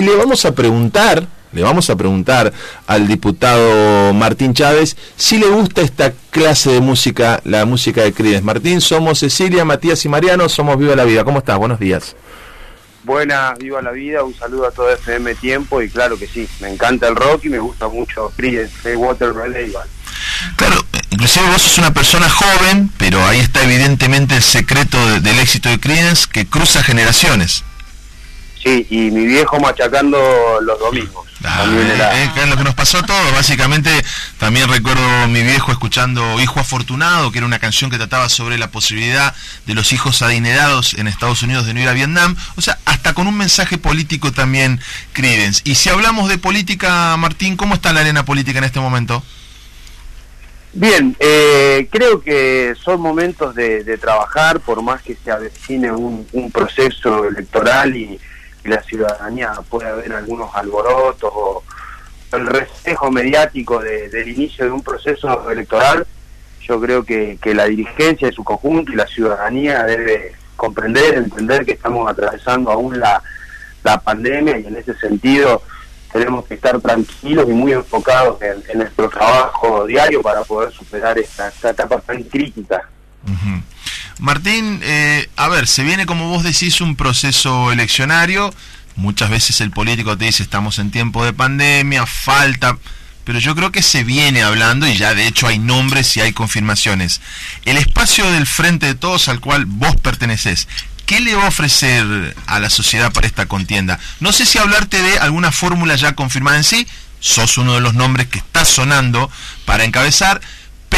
le vamos a preguntar, le vamos a preguntar al diputado Martín Chávez si le gusta esta clase de música, la música de Crides. Martín, somos Cecilia, Matías y Mariano, somos Viva la Vida. ¿Cómo estás? Buenos días. Buenas, viva la vida, un saludo a todo FM Tiempo y claro que sí, me encanta el rock y me gusta mucho Creedence, Water Relay. Claro, inclusive vos sos una persona joven, pero ahí está evidentemente el secreto del éxito de Creedence que cruza generaciones. Sí, y mi viejo machacando los domingos. Ah, eh, es lo que nos pasó a todos, básicamente también recuerdo mi viejo escuchando Hijo Afortunado, que era una canción que trataba sobre la posibilidad de los hijos adinerados en Estados Unidos de no ir a Vietnam, o sea, hasta con un mensaje político también Credence. Y si hablamos de política, Martín, ¿cómo está la arena política en este momento? Bien, eh, creo que son momentos de, trabajar, por más que se avecine un, un proceso electoral y la ciudadanía puede haber algunos alborotos o el reflejo mediático del inicio de un proceso electoral, yo creo que, la dirigencia de su conjunto y la ciudadanía debe comprender, entender que estamos atravesando aún la, pandemia y en ese sentido tenemos que estar tranquilos y muy enfocados en, nuestro trabajo diario para poder superar esta, etapa tan crítica. Martín, eh, a ver, se viene como vos decís un proceso eleccionario, muchas veces el político te dice estamos en tiempo de pandemia, falta, pero yo creo que se viene hablando y ya de hecho hay nombres y hay confirmaciones. El espacio del frente de todos al cual vos perteneces, ¿qué le va a ofrecer a la sociedad para esta contienda? No sé si hablarte de alguna fórmula ya confirmada en sí, sos uno de los nombres que está sonando para encabezar,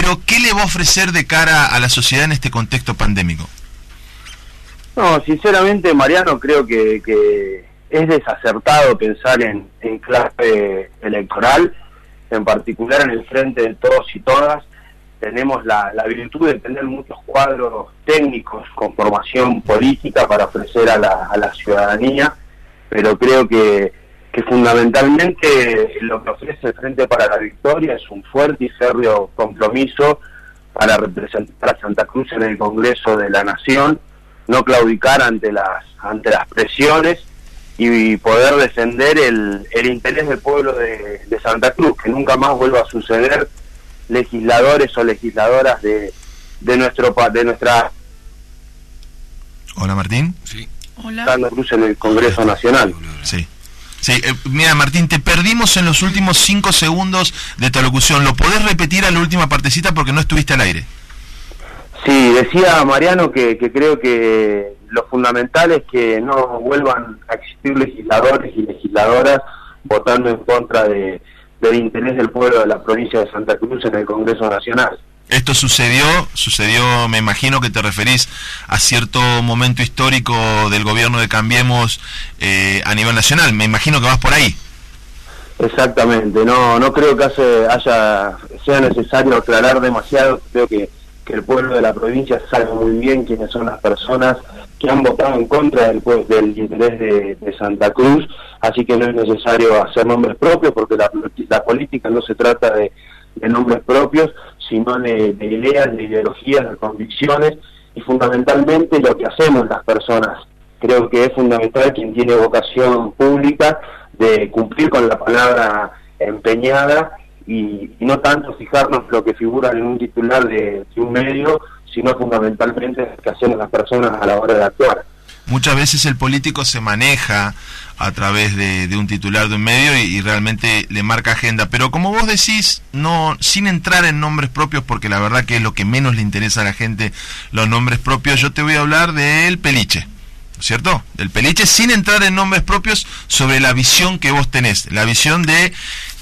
pero ¿qué le va a ofrecer de cara a la sociedad en este contexto pandémico? No, sinceramente, Mariano, creo que, es desacertado pensar en, clase electoral, en particular en el frente de todos y todas. Tenemos la, virtud de tener muchos cuadros técnicos con formación política para ofrecer a la, ciudadanía, pero creo que que fundamentalmente lo que el Frente para la Victoria es un fuerte y serio compromiso para representar a Santa Cruz en el Congreso de la Nación, no claudicar ante las ante las presiones y poder defender el, el interés del pueblo de, Santa Cruz, que nunca más vuelva a suceder legisladores o legisladoras de, de nuestro de nuestra Hola Martín. Sí. Hola. Santa Cruz en el Congreso Nacional. Sí. Sí, eh, mira Martín, te perdimos en los últimos cinco segundos de tu locución. ¿Lo podés repetir a la última partecita porque no estuviste al aire? Sí, decía Mariano que, creo que lo fundamental es que no vuelvan a existir legisladores y legisladoras votando en contra de, del interés del pueblo de la provincia de Santa Cruz en el Congreso Nacional. Esto sucedió, sucedió, me imagino que te referís a cierto momento histórico del gobierno de Cambiemos eh, a nivel nacional. Me imagino que vas por ahí. Exactamente, no, no creo que haya, sea necesario aclarar demasiado. Creo que, el pueblo de la provincia sabe muy bien quiénes son las personas que han votado en contra del, del interés de, Santa Cruz, así que no es necesario hacer nombres propios porque la, la política no se trata de de nombres propios, sino de, ideas, de ideologías, de convicciones y fundamentalmente lo que hacemos las personas. Creo que es fundamental quien tiene vocación pública de cumplir con la palabra empeñada y, no tanto fijarnos lo que figura en un titular de, un medio, sino fundamentalmente lo que hacemos las personas a la hora de actuar muchas veces el político se maneja a través de, un titular de un medio y, realmente le marca agenda. Pero como vos decís, no, sin entrar en nombres propios, porque la verdad que es lo que menos le interesa a la gente, los nombres propios, yo te voy a hablar del peliche. ¿Cierto? Del peliche sin entrar en nombres propios sobre la visión que vos tenés, la visión de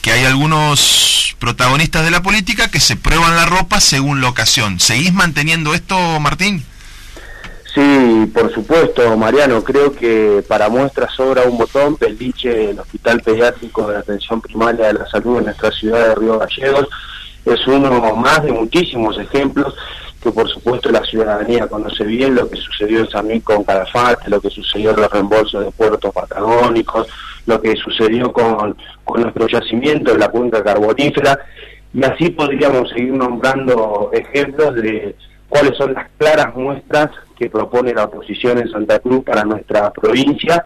que hay algunos protagonistas de la política que se prueban la ropa según la ocasión. ¿Seguís manteniendo esto, Martín? Sí, por supuesto, Mariano. Creo que para muestra sobra un botón. Peliche, el Hospital Pediátrico de Atención Primaria de la Salud en nuestra ciudad de Río Gallegos, es uno más de muchísimos ejemplos que por supuesto la ciudadanía conoce bien lo que sucedió en San Miguel con Calafate, lo que sucedió en los reembolsos de puertos patagónicos, lo que sucedió con, con nuestro yacimiento de la cuenca carbonífera, y así podríamos seguir nombrando ejemplos de cuáles son las claras muestras que propone la oposición en Santa Cruz para nuestra provincia,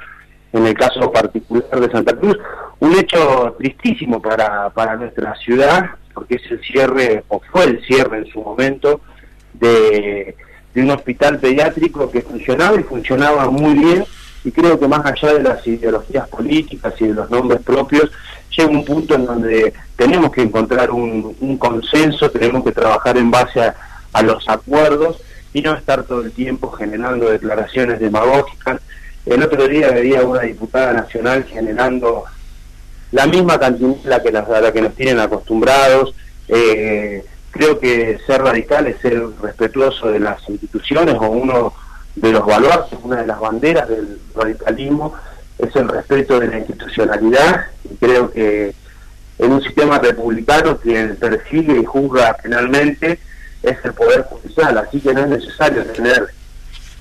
en el caso particular de Santa Cruz, un hecho tristísimo para, para nuestra ciudad, porque es el cierre, o fue el cierre en su momento, de, de un hospital pediátrico que funcionaba y funcionaba muy bien, y creo que más allá de las ideologías políticas y de los nombres propios, llega un punto en donde tenemos que encontrar un, consenso, tenemos que trabajar en base a los acuerdos y no estar todo el tiempo generando declaraciones demagógicas. El otro día veía una diputada nacional generando la misma cantidad que a la que nos tienen acostumbrados. Eh, creo que ser radical es ser respetuoso de las instituciones o uno de los valores, una de las banderas del radicalismo es el respeto de la institucionalidad y creo que en un sistema republicano quien persigue y juzga penalmente es el Poder Judicial, así que no es necesario tener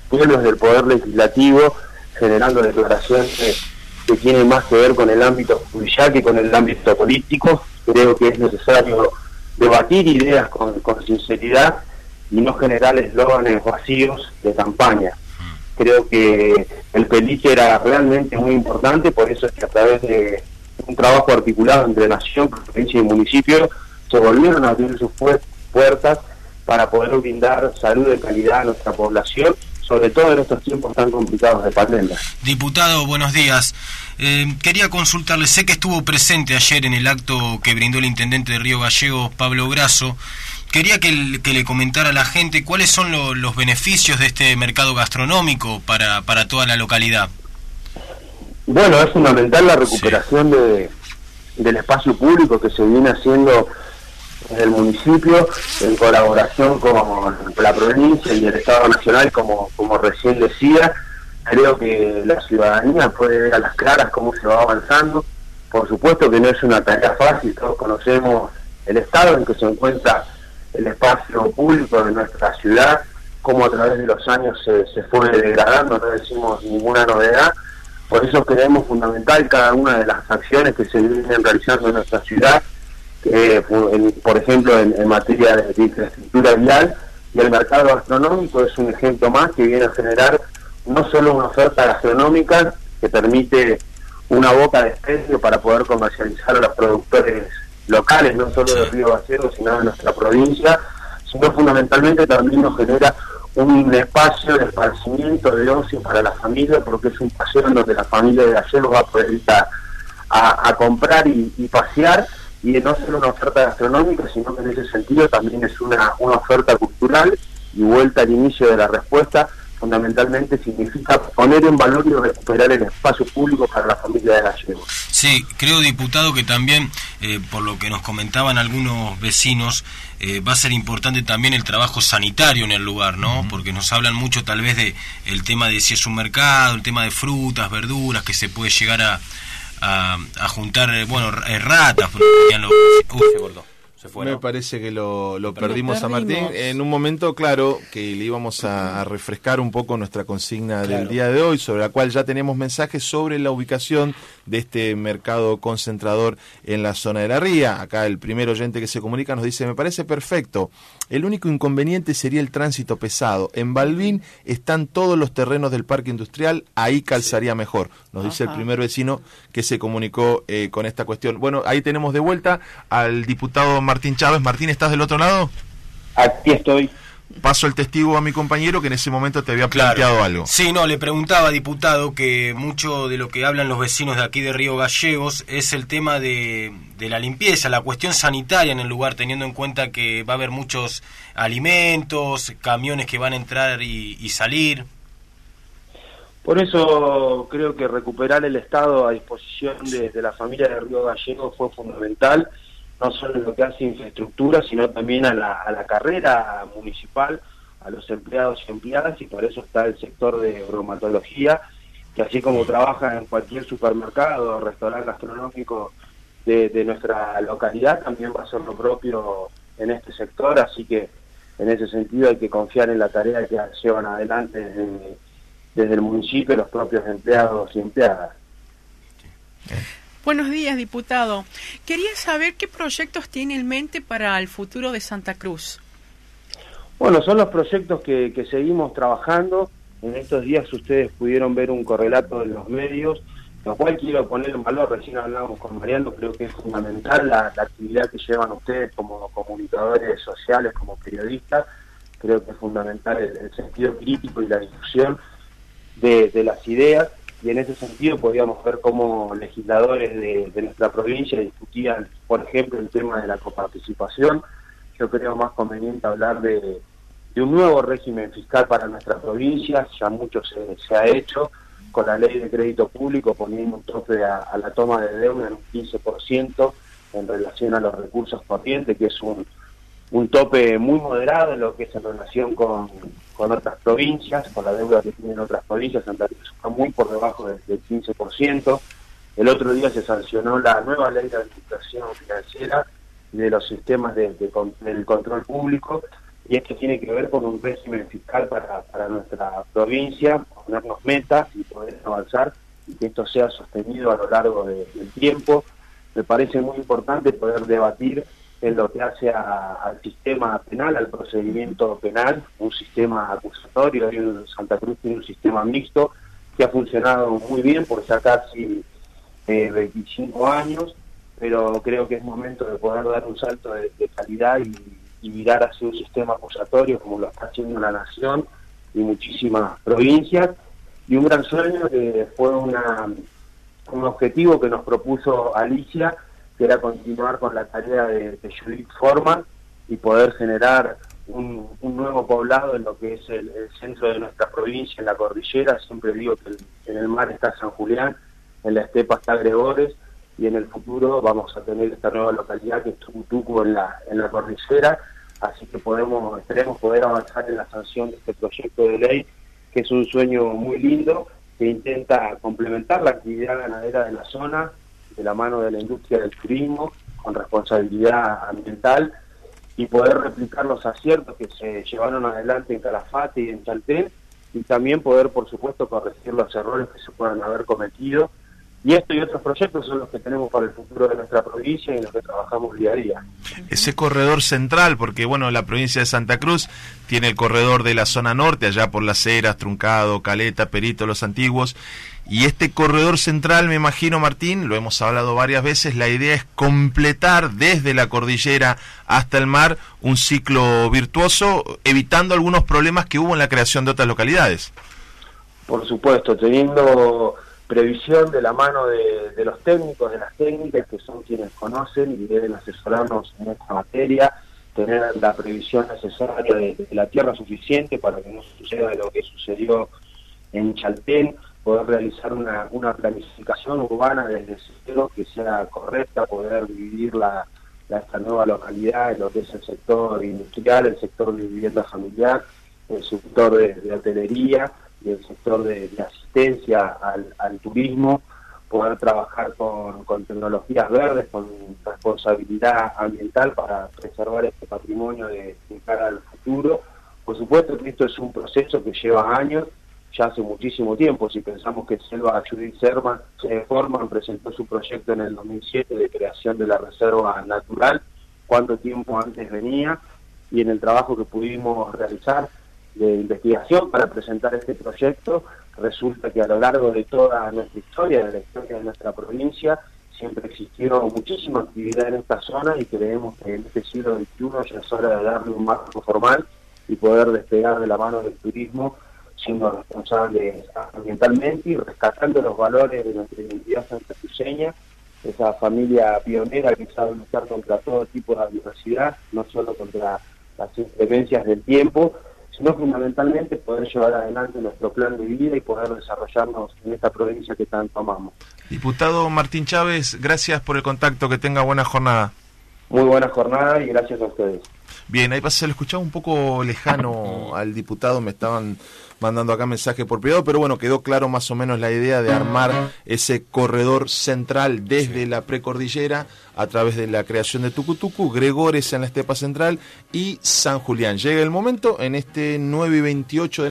pueblos del Poder Legislativo generando declaraciones que tienen más que ver con el ámbito judicial que con el ámbito político. Creo que es necesario debatir ideas con, sinceridad y no generar eslóganes vacíos de campaña. Creo que el peliche era realmente muy importante, por eso es que a través de un trabajo articulado entre nación, provincia y municipio, se volvieron a abrir sus puertas para poder brindar salud de calidad a nuestra población, sobre todo en estos tiempos tan complicados de pandemia. Diputado, buenos días. Eh, quería consultarle, sé que estuvo presente ayer en el acto que brindó el intendente de Río Gallegos, Pablo Grasso. Quería que, le comentara a la gente cuáles son los beneficios de este mercado gastronómico para, para toda la localidad. Bueno, es fundamental la recuperación de, del espacio público que se viene haciendo en el municipio en colaboración con la provincia y el Estado Nacional, como, como recién decía. Creo que la ciudadanía puede ver a las claras cómo se va avanzando. Por supuesto que no es una tarea fácil, todos conocemos el estado en que se encuentra el espacio público de nuestra ciudad, cómo a través de los años se fue degradando, no decimos ninguna novedad. Por eso creemos fundamental cada una de las acciones que se vienen realizando en nuestra ciudad eh, por ejemplo, en, materia de, infraestructura vial, y el mercado gastronómico es un ejemplo más que viene a generar no solo una oferta gastronómica que permite una boca de especio para poder comercializar a los productores locales, no solo de Río Gallegos, sino de nuestra provincia, sino fundamentalmente también nos genera un espacio de esparcimiento, de ocio para la familia, porque es un paseo en donde la familia de Gallegos va a poder ir a, comprar y pasear y no solo una oferta gastronómica, sino que en ese sentido también es una, una oferta cultural y vuelta al inicio de la respuesta, fundamentalmente significa poner en valor y recuperar el espacio público para la familia de Gallegos. Sí, creo, diputado, que también, eh, por lo que nos comentaban algunos vecinos, eh, va a ser importante también el trabajo sanitario en el lugar, ¿no? Porque nos hablan mucho tal vez de el tema de si es un mercado, el tema de frutas, verduras, que se puede llegar a, a, a juntar, eh, bueno, eh, ratas. Uy, se me parece que lo, perdimos, a Martín. En un momento, claro, que le íbamos a, refrescar un poco nuestra consigna del día de hoy, sobre la cual ya tenemos mensajes sobre la ubicación de este mercado concentrador en la zona de la ría. Acá el primer oyente que se comunica nos dice, me parece perfecto. El único inconveniente sería el tránsito pesado. En Balbín están todos los terrenos del parque industrial, ahí calzaría mejor, nos dice el primer vecino que se comunicó eh, con esta cuestión. Bueno, ahí tenemos de vuelta al diputado Martín Chávez. Martín, ¿estás del otro lado? Aquí estoy paso el testigo a mi compañero que en ese momento te había planteado algo. Sí, no, le preguntaba, diputado, que mucho de lo que hablan los vecinos de aquí de Río Gallegos es el tema de, la limpieza, la cuestión sanitaria en el lugar, teniendo en cuenta que va a haber muchos alimentos, camiones que van a entrar y, salir. Por eso creo que recuperar el Estado a disposición de, de la familia de Río Gallegos fue fundamental no solo en lo que hace infraestructura, sino también a la, a la carrera municipal, a los empleados y empleadas, y por eso está el sector de bromatología, que así como trabaja en cualquier supermercado o restaurante gastronómico de, de nuestra localidad, también va a ser lo propio en este sector, así que en ese sentido hay que confiar en la tarea que llevan adelante desde, desde el municipio los propios empleados y empleadas. Buenos días, diputado. Quería saber qué proyectos tiene en mente para el futuro de Santa Cruz. Bueno, son los proyectos que, seguimos trabajando. En estos días ustedes pudieron ver un correlato de los medios lo cual quiero poner en valor, recién hablábamos con Mariano, creo que es fundamental la, actividad que llevan ustedes como comunicadores sociales, como periodistas, creo que es fundamental el, sentido crítico y la difusión de, las ideas, y en ese sentido podíamos ver cómo legisladores de, nuestra provincia discutían, por ejemplo, el tema de la coparticipación, yo creo más conveniente hablar de, un nuevo régimen fiscal para nuestra provincia, ya mucho se ha hecho, con la ley de crédito público poniendo un tope a, la toma de deuda en un 15% en relación a los recursos corrientes, que es un, un tope muy moderado en lo que es en relación con, otras provincias, con la deuda que tienen otras provincias, Santa Cruz está muy por debajo del, 15%. El otro día se sancionó la nueva ley de administración financiera de los sistemas de, del control público, y esto tiene que ver con un régimen fiscal para, para nuestra provincia, ponernos metas y poder avanzar y que esto sea sostenido a lo largo del tiempo. Me parece muy importante poder debatir en lo que hace al sistema penal, al procedimiento penal, un sistema acusatorio. Hoy Santa Cruz tiene un sistema mixto que ha funcionado muy bien por ya casi 25 años, pero creo que es momento de poder dar un salto de calidad y y mirar hacia un sistema acusatorio como lo está haciendo la Nación y muchísimas provincias. Y un gran sueño que fue una, un objetivo que nos propuso Alicia, que era continuar con la tarea de, Judith Forman y poder generar un, nuevo poblado en lo que es el, centro de nuestra provincia, en la cordillera. Siempre digo que en el mar está San Julián, en la estepa está Gregores y en el futuro vamos a tener esta nueva localidad que es Tucutuco en la, en la cordillera así que podemos esperemos poder avanzar en la sanción de este proyecto de ley, que es un sueño muy lindo, que intenta complementar la actividad ganadera de la zona, de la mano de la industria del turismo, con responsabilidad ambiental, y poder replicar los aciertos que se llevaron adelante en Calafate y en Chaltén, y también poder, por supuesto, corregir los errores que se puedan haber cometido y esto y otros proyectos son los que tenemos para el futuro de nuestra provincia y en los que trabajamos día a día. Ese corredor central, porque bueno, la provincia de Santa Cruz tiene el corredor de la zona norte, allá por las Heras, Truncado, Caleta, Perito, Los Antiguos, y este corredor central, me imagino, Martín, lo hemos hablado varias veces, la idea es completar desde la cordillera hasta el mar un ciclo virtuoso, evitando algunos problemas que hubo en la creación de otras localidades. Por supuesto, teniendo previsión de la mano de, los técnicos, de las técnicas, que son quienes conocen y deben asesorarnos en esta materia, tener la previsión necesaria de, la tierra suficiente para que no suceda lo que sucedió en Chaltén, poder realizar una, una planificación urbana desde cero que sea correcta, poder dividir la, esta nueva localidad en lo que es el sector industrial, el sector de vivienda familiar, el sector de hotelería, y el sector de, asistencia al, turismo, poder trabajar con, tecnologías verdes, con responsabilidad ambiental para preservar este patrimonio de, cara al futuro. Por supuesto que esto es un proceso que lleva años, ya hace muchísimo tiempo. Si pensamos que Selva Judith Serman, se Forman presentó su proyecto en el 2007 de creación de la reserva natural, cuánto tiempo antes venía y en el trabajo que pudimos realizar de investigación para presentar este proyecto, resulta que a lo largo de toda nuestra historia, de la historia de nuestra provincia, siempre existió muchísima actividad en esta zona y creemos que en este siglo XXI ya es hora de darle un marco formal y poder despegar de la mano del turismo siendo responsables ambientalmente y rescatando los valores de nuestra identidad santacruceña, esa familia pionera que sabe luchar contra todo tipo de adversidad, no solo contra las inclemencias del tiempo, sino fundamentalmente poder llevar adelante nuestro plan de vida y poder desarrollarnos en esta provincia que tanto amamos. Diputado Martín Chávez, gracias por el contacto, que tenga buena jornada. Muy buena jornada y gracias a ustedes. Bien, ahí se lo escuchaba un poco lejano al diputado, me estaban mandando acá mensaje por privado, pero bueno, quedó claro más o menos la idea de armar ese corredor central desde la precordillera a través de la creación de Tucutucu, Gregores en la Estepa Central y San Julián. Llega el momento en este 9 y 28 de